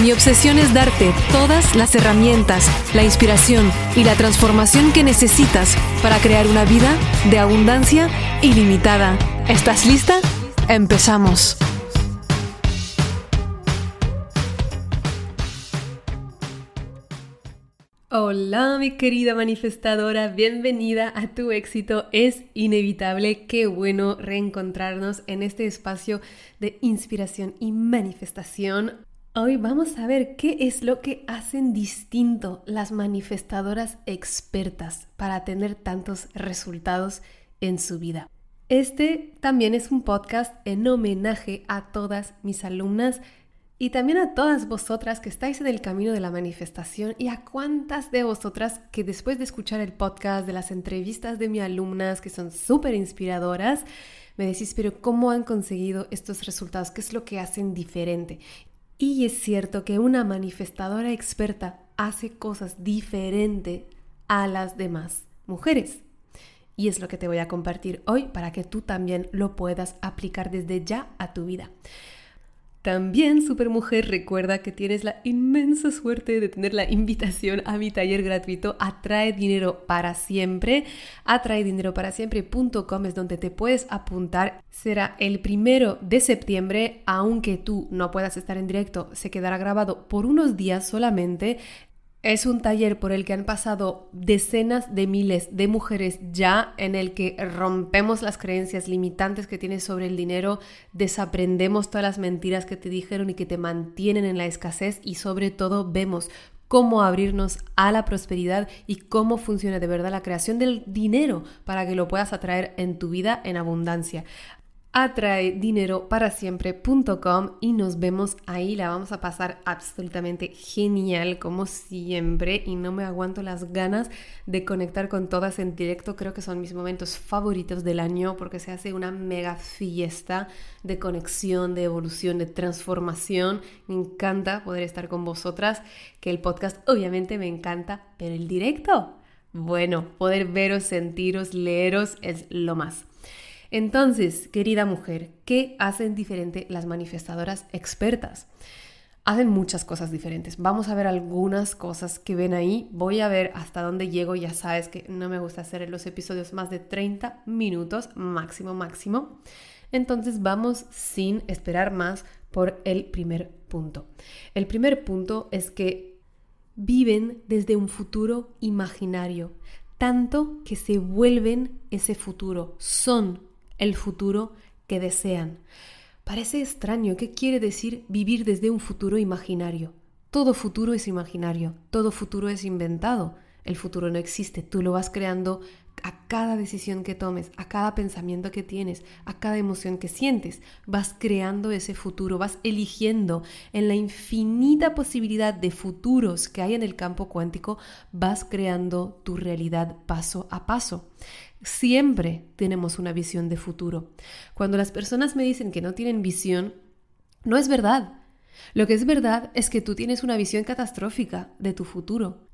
Mi obsesión es darte todas las herramientas, la inspiración y la transformación que necesitas para crear una vida de abundancia ilimitada. ¿Estás lista? Empezamos. Hola mi querida manifestadora, bienvenida a tu éxito. Es inevitable, qué bueno reencontrarnos en este espacio de inspiración y manifestación. Hoy vamos a ver qué es lo que hacen distinto las manifestadoras expertas para tener tantos resultados en su vida. Este también es un podcast en homenaje a todas mis alumnas y también a todas vosotras que estáis en el camino de la manifestación y a cuántas de vosotras que después de escuchar el podcast, de las entrevistas de mis alumnas que son súper inspiradoras, me decís, pero ¿cómo han conseguido estos resultados? ¿Qué es lo que hacen diferente? Y es cierto que una manifestadora experta hace cosas diferentes a las demás mujeres. Y es lo que te voy a compartir hoy para que tú también lo puedas aplicar desde ya a tu vida. También, Supermujer, recuerda que tienes la inmensa suerte de tener la invitación a mi taller gratuito Atrae Dinero para Siempre. Atraedineroparasiempre.com es donde te puedes apuntar. Será el primero de septiembre, aunque tú no puedas estar en directo, se quedará grabado por unos días solamente. Es un taller por el que han pasado decenas de miles de mujeres ya en el que rompemos las creencias limitantes que tienes sobre el dinero, desaprendemos todas las mentiras que te dijeron y que te mantienen en la escasez y sobre todo vemos cómo abrirnos a la prosperidad y cómo funciona de verdad la creación del dinero para que lo puedas atraer en tu vida en abundancia atrae dinero para siempre.com y nos vemos ahí. La vamos a pasar absolutamente genial como siempre y no me aguanto las ganas de conectar con todas en directo. Creo que son mis momentos favoritos del año porque se hace una mega fiesta de conexión, de evolución, de transformación. Me encanta poder estar con vosotras, que el podcast obviamente me encanta, pero el directo, bueno, poder veros, sentiros, leeros es lo más. Entonces, querida mujer, ¿qué hacen diferente las manifestadoras expertas? Hacen muchas cosas diferentes. Vamos a ver algunas cosas que ven ahí. Voy a ver hasta dónde llego. Ya sabes que no me gusta hacer los episodios más de 30 minutos, máximo, máximo. Entonces vamos sin esperar más por el primer punto. El primer punto es que viven desde un futuro imaginario, tanto que se vuelven ese futuro, son el futuro que desean. Parece extraño, ¿qué quiere decir vivir desde un futuro imaginario? Todo futuro es imaginario, todo futuro es inventado. El futuro no existe, tú lo vas creando a cada decisión que tomes, a cada pensamiento que tienes, a cada emoción que sientes. Vas creando ese futuro, vas eligiendo en la infinita posibilidad de futuros que hay en el campo cuántico, vas creando tu realidad paso a paso. Siempre tenemos una visión de futuro. Cuando las personas me dicen que no tienen visión, no es verdad. Lo que es verdad es que tú tienes una visión catastrófica de tu futuro.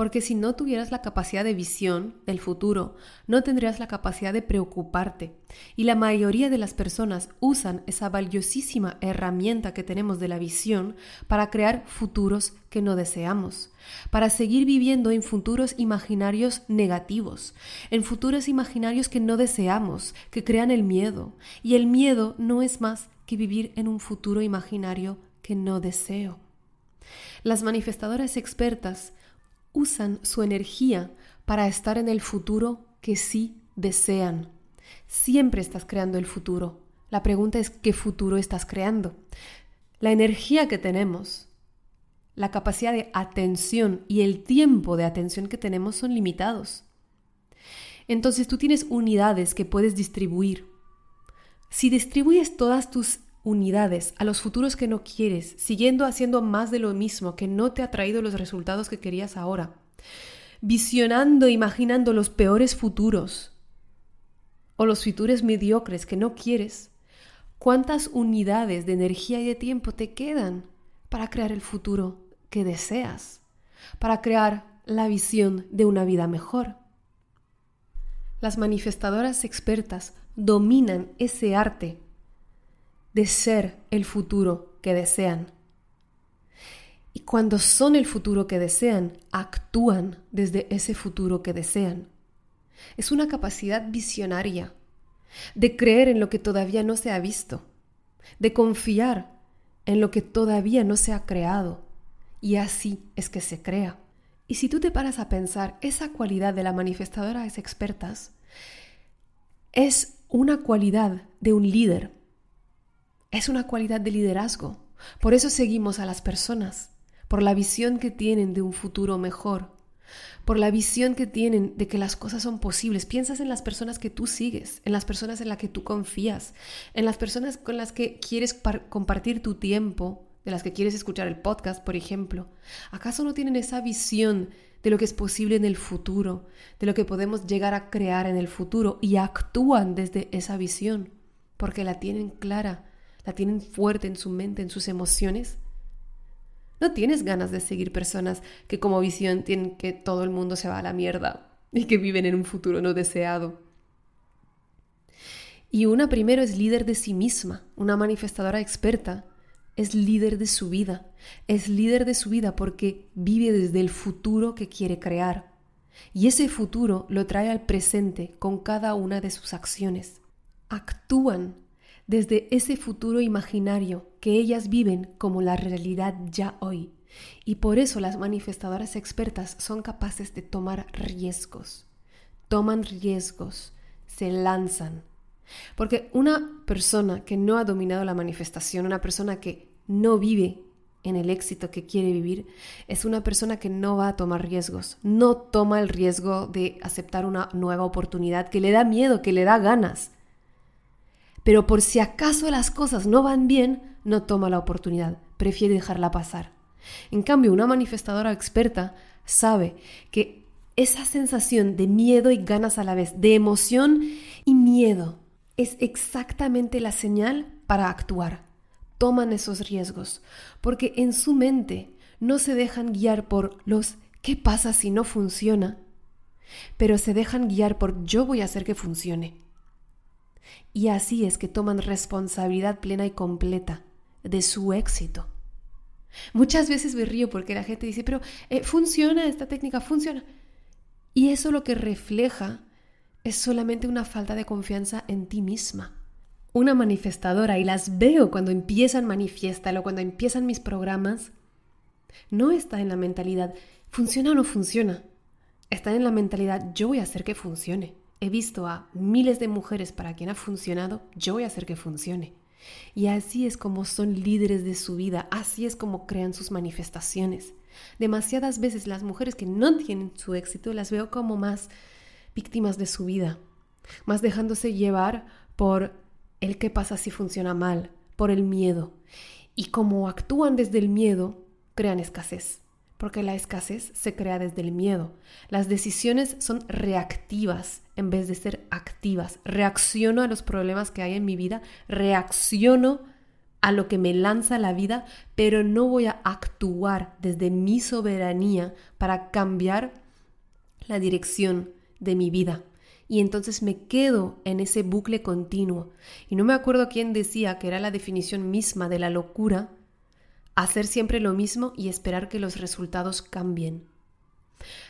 Porque si no tuvieras la capacidad de visión del futuro, no tendrías la capacidad de preocuparte. Y la mayoría de las personas usan esa valiosísima herramienta que tenemos de la visión para crear futuros que no deseamos, para seguir viviendo en futuros imaginarios negativos, en futuros imaginarios que no deseamos, que crean el miedo. Y el miedo no es más que vivir en un futuro imaginario que no deseo. Las manifestadoras expertas usan su energía para estar en el futuro que sí desean. Siempre estás creando el futuro. La pregunta es qué futuro estás creando. La energía que tenemos, la capacidad de atención y el tiempo de atención que tenemos son limitados. Entonces tú tienes unidades que puedes distribuir. Si distribuyes todas tus unidades a los futuros que no quieres, siguiendo haciendo más de lo mismo que no te ha traído los resultados que querías ahora. visionando, imaginando los peores futuros o los futuros mediocres que no quieres, ¿cuántas unidades de energía y de tiempo te quedan para crear el futuro que deseas? Para crear la visión de una vida mejor. Las manifestadoras expertas dominan ese arte de ser el futuro que desean. Y cuando son el futuro que desean, actúan desde ese futuro que desean. Es una capacidad visionaria de creer en lo que todavía no se ha visto, de confiar en lo que todavía no se ha creado. Y así es que se crea. Y si tú te paras a pensar, esa cualidad de la manifestadora es expertas es una cualidad de un líder. Es una cualidad de liderazgo. Por eso seguimos a las personas, por la visión que tienen de un futuro mejor, por la visión que tienen de que las cosas son posibles. Piensas en las personas que tú sigues, en las personas en las que tú confías, en las personas con las que quieres compartir tu tiempo, de las que quieres escuchar el podcast, por ejemplo. ¿Acaso no tienen esa visión de lo que es posible en el futuro, de lo que podemos llegar a crear en el futuro y actúan desde esa visión, porque la tienen clara, la tienen fuerte en su mente, en sus emociones. No tienes ganas de seguir personas que como visión tienen que todo el mundo se va a la mierda y que viven en un futuro no deseado. Y una primero es líder de sí misma, una manifestadora experta, es líder de su vida. Es líder de su vida porque vive desde el futuro que quiere crear. Y ese futuro lo trae al presente con cada una de sus acciones. Actúan desde ese futuro imaginario que ellas viven como la realidad ya hoy. Y por eso las manifestadoras expertas son capaces de tomar riesgos. Toman riesgos, se lanzan. Porque una persona que no ha dominado la manifestación, una persona que no vive en el éxito que quiere vivir, es una persona que no va a tomar riesgos, no toma el riesgo de aceptar una nueva oportunidad que le da miedo, que le da ganas. Pero por si acaso las cosas no van bien, no toma la oportunidad, prefiere dejarla pasar. En cambio, una manifestadora experta sabe que esa sensación de miedo y ganas a la vez, de emoción y miedo, es exactamente la señal para actuar toman esos riesgos, porque en su mente no se dejan guiar por los ¿qué pasa si no funciona? Pero se dejan guiar por yo voy a hacer que funcione. Y así es que toman responsabilidad plena y completa de su éxito. Muchas veces me río porque la gente dice, pero eh, funciona, esta técnica funciona. Y eso lo que refleja es solamente una falta de confianza en ti misma una manifestadora y las veo cuando empiezan Manifiéstalo, cuando empiezan mis programas, no está en la mentalidad funciona o no funciona. Está en la mentalidad yo voy a hacer que funcione. He visto a miles de mujeres para quien ha funcionado, yo voy a hacer que funcione. Y así es como son líderes de su vida, así es como crean sus manifestaciones. Demasiadas veces las mujeres que no tienen su éxito las veo como más víctimas de su vida, más dejándose llevar por el qué pasa si funciona mal, por el miedo. Y como actúan desde el miedo, crean escasez, porque la escasez se crea desde el miedo. Las decisiones son reactivas en vez de ser activas. Reacciono a los problemas que hay en mi vida, reacciono a lo que me lanza la vida, pero no voy a actuar desde mi soberanía para cambiar la dirección de mi vida y entonces me quedo en ese bucle continuo. Y no me acuerdo quién decía que era la definición misma de la locura, hacer siempre lo mismo y esperar que los resultados cambien.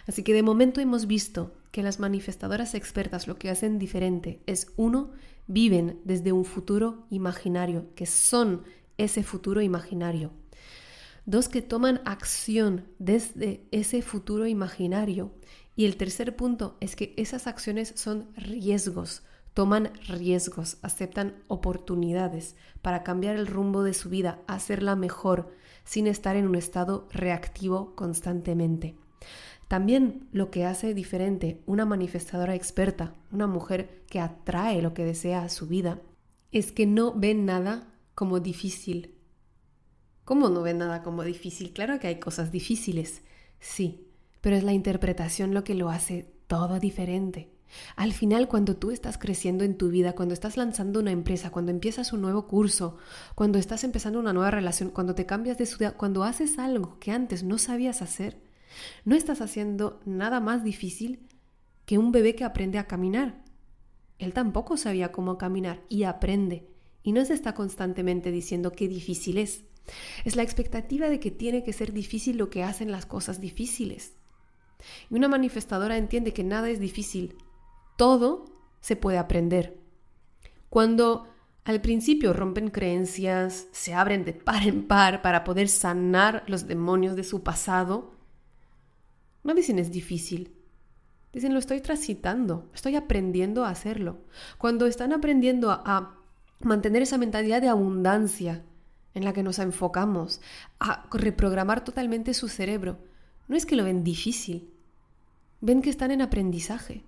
Así que de momento hemos visto que las manifestadoras expertas lo que hacen diferente es, uno, viven desde un futuro imaginario, que son ese futuro imaginario. Dos, que toman acción desde ese futuro imaginario y el tercer punto es que esas acciones son riesgos, toman riesgos, aceptan oportunidades para cambiar el rumbo de su vida, hacerla mejor, sin estar en un estado reactivo constantemente. También lo que hace diferente una manifestadora experta, una mujer que atrae lo que desea a su vida, es que no ve nada como difícil. ¿Cómo no ve nada como difícil? Claro que hay cosas difíciles, sí, pero es la interpretación lo que lo hace todo diferente. Al final, cuando tú estás creciendo en tu vida, cuando estás lanzando una empresa, cuando empiezas un nuevo curso, cuando estás empezando una nueva relación, cuando te cambias de ciudad, cuando haces algo que antes no sabías hacer, no estás haciendo nada más difícil que un bebé que aprende a caminar. Él tampoco sabía cómo caminar y aprende. Y no se está constantemente diciendo qué difícil es. Es la expectativa de que tiene que ser difícil lo que hacen las cosas difíciles. Y una manifestadora entiende que nada es difícil, todo se puede aprender. Cuando al principio rompen creencias, se abren de par en par para poder sanar los demonios de su pasado, no dicen es difícil. Dicen lo estoy transitando, estoy aprendiendo a hacerlo. Cuando están aprendiendo a, a mantener esa mentalidad de abundancia en la que nos enfocamos, a reprogramar totalmente su cerebro, no es que lo ven difícil, ven que están en aprendizaje.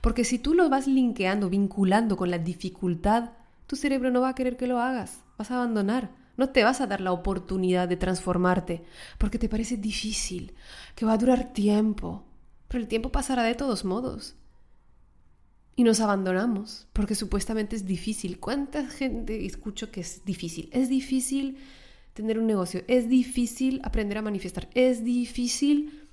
Porque si tú lo vas linkeando, vinculando con la dificultad, tu cerebro no va a querer que lo hagas, vas a abandonar, no te vas a dar la oportunidad de transformarte, porque te parece difícil, que va a durar tiempo, pero el tiempo pasará de todos modos. Y nos abandonamos, porque supuestamente es difícil. ¿Cuánta gente escucho que es difícil? Es difícil tener un negocio, es difícil aprender a manifestar, es difícil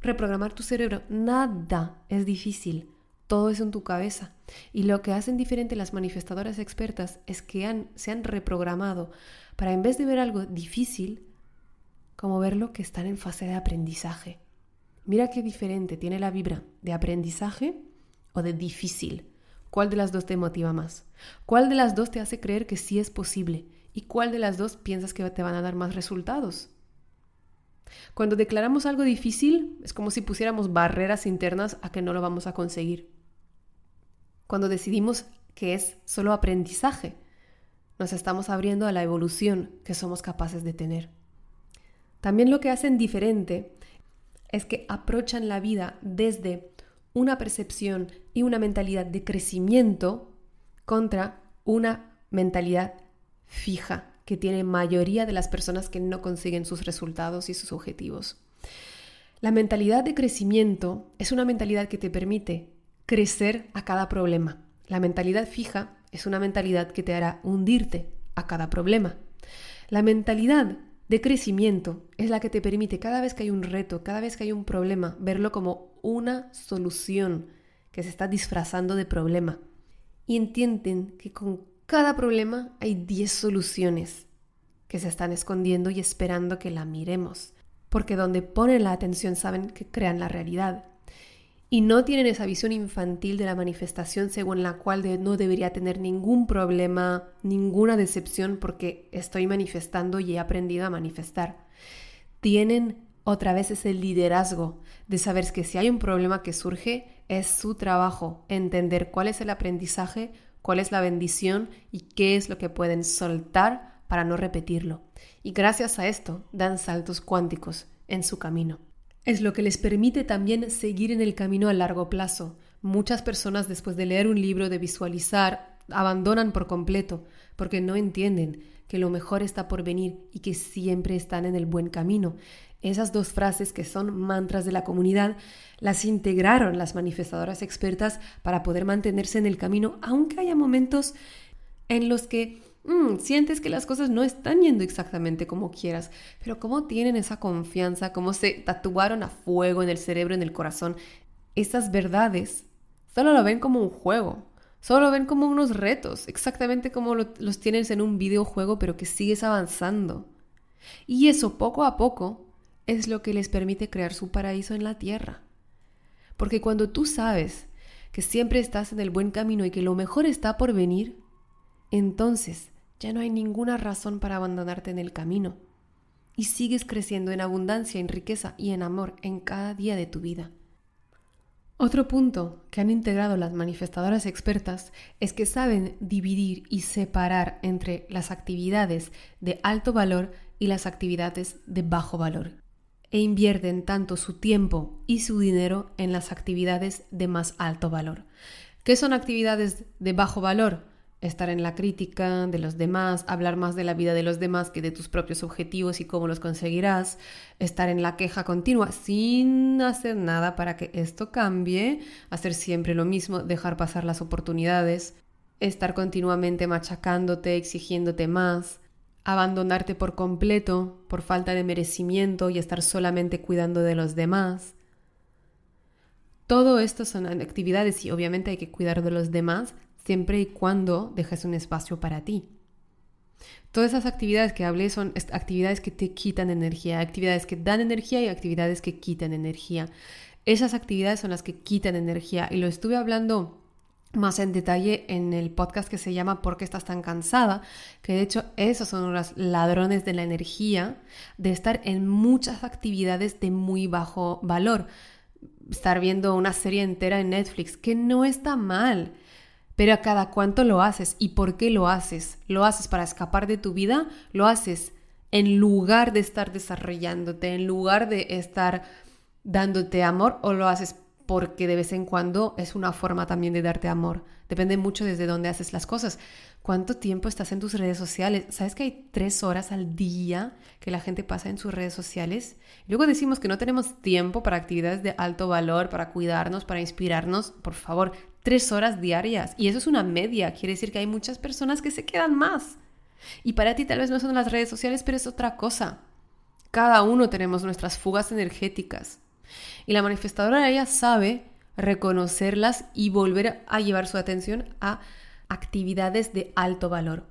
reprogramar tu cerebro. Nada es difícil todo es en tu cabeza. Y lo que hacen diferente las manifestadoras expertas es que se han reprogramado para en vez de ver algo difícil, como verlo que están en fase de aprendizaje. Mira qué diferente tiene la vibra de aprendizaje o de difícil. ¿Cuál de las dos te motiva más? ¿Cuál de las dos te hace creer que sí es posible? ¿Y cuál de las dos piensas que te van a dar más resultados? Cuando declaramos algo difícil, es como si pusiéramos barreras internas a que no lo vamos a conseguir cuando decidimos que es solo aprendizaje. Nos estamos abriendo a la evolución que somos capaces de tener. También lo que hacen diferente es que aprovechan la vida desde una percepción y una mentalidad de crecimiento contra una mentalidad fija que tiene mayoría de las personas que no consiguen sus resultados y sus objetivos. La mentalidad de crecimiento es una mentalidad que te permite crecer a cada problema. La mentalidad fija es una mentalidad que te hará hundirte a cada problema. La mentalidad de crecimiento es la que te permite cada vez que hay un reto, cada vez que hay un problema, verlo como una solución que se está disfrazando de problema. Y entienden que con cada problema hay 10 soluciones que se están escondiendo y esperando que la miremos. Porque donde ponen la atención saben que crean la realidad y no tienen esa visión infantil de la manifestación según la cual no debería tener ningún problema, ninguna decepción porque estoy manifestando y he aprendido a manifestar. Tienen otra vez ese liderazgo de saber que si hay un problema que surge, es su trabajo entender cuál es el aprendizaje, cuál es la bendición y qué es lo que pueden soltar para no repetirlo. Y gracias a esto dan saltos cuánticos en su camino. Es lo que les permite también seguir en el camino a largo plazo. Muchas personas después de leer un libro, de visualizar, abandonan por completo porque no entienden que lo mejor está por venir y que siempre están en el buen camino. Esas dos frases que son mantras de la comunidad las integraron las manifestadoras expertas para poder mantenerse en el camino, aunque haya momentos en los que Mm, sientes que las cosas no están yendo exactamente como quieras, pero cómo tienen esa confianza, cómo se tatuaron a fuego en el cerebro, en el corazón, esas verdades, solo lo ven como un juego, solo lo ven como unos retos, exactamente como los tienes en un videojuego, pero que sigues avanzando. Y eso poco a poco es lo que les permite crear su paraíso en la tierra. Porque cuando tú sabes que siempre estás en el buen camino y que lo mejor está por venir, entonces ya no hay ninguna razón para abandonarte en el camino. Y sigues creciendo en abundancia, en riqueza y en amor en cada día de tu vida. Otro punto que han integrado las manifestadoras expertas es que saben dividir y separar entre las actividades de alto valor y las actividades de bajo valor e invierten tanto su tiempo y su dinero en las actividades de más alto valor. ¿Qué son actividades de bajo valor? Estar en la crítica de los demás, hablar más de la vida de los demás que de tus propios objetivos y cómo los conseguirás, estar en la queja continua sin hacer nada para que esto cambie, hacer siempre lo mismo, dejar pasar las oportunidades, estar continuamente machacándote, exigiéndote más, abandonarte por completo por falta de merecimiento y estar solamente cuidando de los demás. Todo esto son actividades y obviamente hay que cuidar de los demás siempre y cuando dejes un espacio para ti. Todas esas actividades que hablé son actividades que te quitan energía, actividades que dan energía y actividades que quitan energía. Esas actividades son las que quitan energía y lo estuve hablando más en detalle en el podcast que se llama ¿Por qué estás tan cansada? Que de hecho esos son los ladrones de la energía, de estar en muchas actividades de muy bajo valor. Estar viendo una serie entera en Netflix, que no está mal pero a cada cuánto lo haces y por qué lo haces. ¿Lo haces para escapar de tu vida? ¿Lo haces en lugar de estar desarrollándote, en lugar de estar dándote amor o lo haces porque de vez en cuando es una forma también de darte amor? Depende mucho desde dónde haces las cosas. ¿Cuánto tiempo estás en tus redes sociales? ¿Sabes que hay tres horas al día que la gente pasa en sus redes sociales? Luego decimos que no tenemos tiempo para actividades de alto valor, para cuidarnos, para inspirarnos. Por favor, tres horas diarias. Y eso es una media. Quiere decir que hay muchas personas que se quedan más. Y para ti tal vez no son las redes sociales, pero es otra cosa. Cada uno tenemos nuestras fugas energéticas. Y la manifestadora ella sabe reconocerlas y volver a llevar su atención a actividades de alto valor.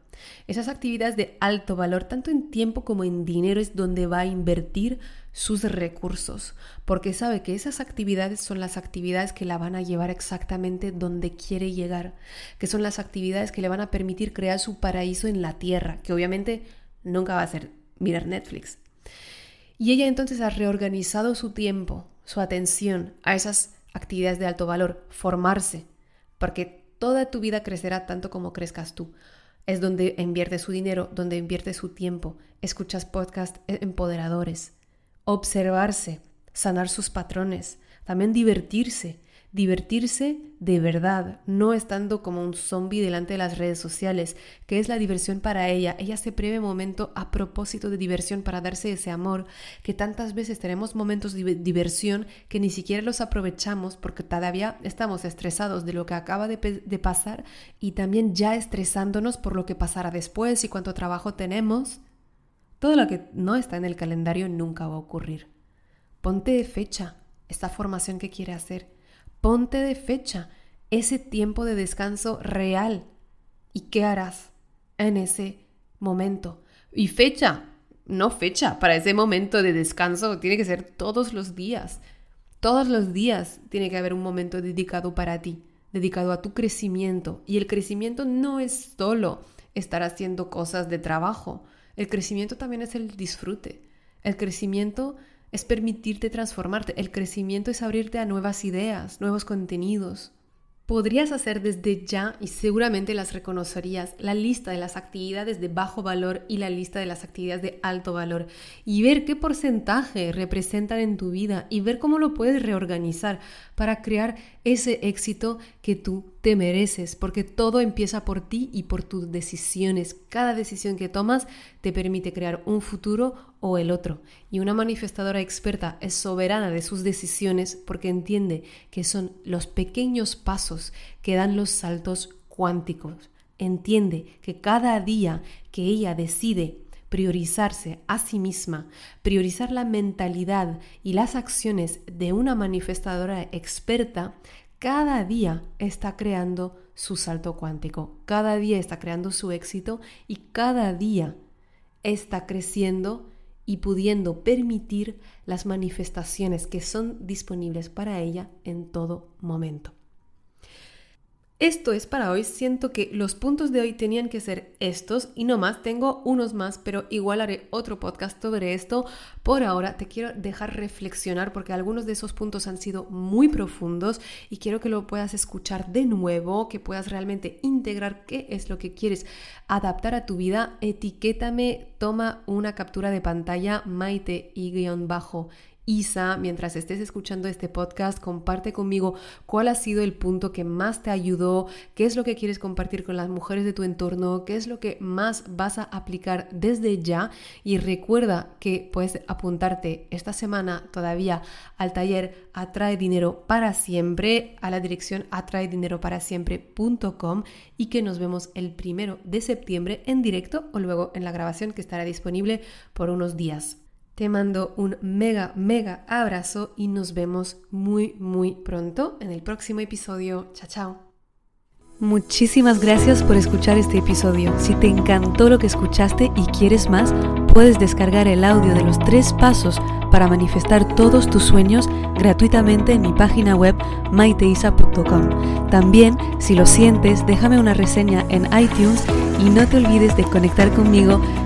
Esas actividades de alto valor, tanto en tiempo como en dinero, es donde va a invertir sus recursos, porque sabe que esas actividades son las actividades que la van a llevar exactamente donde quiere llegar, que son las actividades que le van a permitir crear su paraíso en la tierra, que obviamente nunca va a ser mirar Netflix. Y ella entonces ha reorganizado su tiempo, su atención a esas actividades de alto valor, formarse, porque toda tu vida crecerá tanto como crezcas tú. Es donde invierte su dinero, donde invierte su tiempo. Escuchas podcasts empoderadores. Observarse, sanar sus patrones, también divertirse, divertirse de verdad, no estando como un zombie delante de las redes sociales, que es la diversión para ella. Ella se prevé momento a propósito de diversión para darse ese amor, que tantas veces tenemos momentos de diversión que ni siquiera los aprovechamos porque todavía estamos estresados de lo que acaba de, de pasar y también ya estresándonos por lo que pasará después y cuánto trabajo tenemos. Todo lo que no está en el calendario nunca va a ocurrir. Ponte fecha esta formación que quiere hacer Ponte de fecha ese tiempo de descanso real. ¿Y qué harás en ese momento? Y fecha, no fecha, para ese momento de descanso tiene que ser todos los días. Todos los días tiene que haber un momento dedicado para ti, dedicado a tu crecimiento. Y el crecimiento no es solo estar haciendo cosas de trabajo. El crecimiento también es el disfrute. El crecimiento es permitirte transformarte. El crecimiento es abrirte a nuevas ideas, nuevos contenidos, Podrías hacer desde ya, y seguramente las reconocerías, la lista de las actividades de bajo valor y la lista de las actividades de alto valor y ver qué porcentaje representan en tu vida y ver cómo lo puedes reorganizar para crear ese éxito que tú te mereces, porque todo empieza por ti y por tus decisiones. Cada decisión que tomas te permite crear un futuro o el otro. Y una manifestadora experta es soberana de sus decisiones porque entiende que son los pequeños pasos que dan los saltos cuánticos. Entiende que cada día que ella decide priorizarse a sí misma, priorizar la mentalidad y las acciones de una manifestadora experta, cada día está creando su salto cuántico, cada día está creando su éxito y cada día está creciendo y pudiendo permitir las manifestaciones que son disponibles para ella en todo momento. Esto es para hoy. Siento que los puntos de hoy tenían que ser estos y no más. Tengo unos más, pero igual haré otro podcast sobre esto. Por ahora te quiero dejar reflexionar porque algunos de esos puntos han sido muy profundos y quiero que lo puedas escuchar de nuevo, que puedas realmente integrar qué es lo que quieres adaptar a tu vida. Etiquétame, toma una captura de pantalla, maite y guion bajo Isa, mientras estés escuchando este podcast, comparte conmigo cuál ha sido el punto que más te ayudó, qué es lo que quieres compartir con las mujeres de tu entorno, qué es lo que más vas a aplicar desde ya y recuerda que puedes apuntarte esta semana todavía al taller Atrae Dinero para Siempre a la dirección atraedineroparasiempre.com y que nos vemos el primero de septiembre en directo o luego en la grabación que estará disponible por unos días. Te mando un mega, mega abrazo y nos vemos muy, muy pronto en el próximo episodio. Chao, chao. Muchísimas gracias por escuchar este episodio. Si te encantó lo que escuchaste y quieres más, puedes descargar el audio de los tres pasos para manifestar todos tus sueños gratuitamente en mi página web maiteisa.com. También, si lo sientes, déjame una reseña en iTunes y no te olvides de conectar conmigo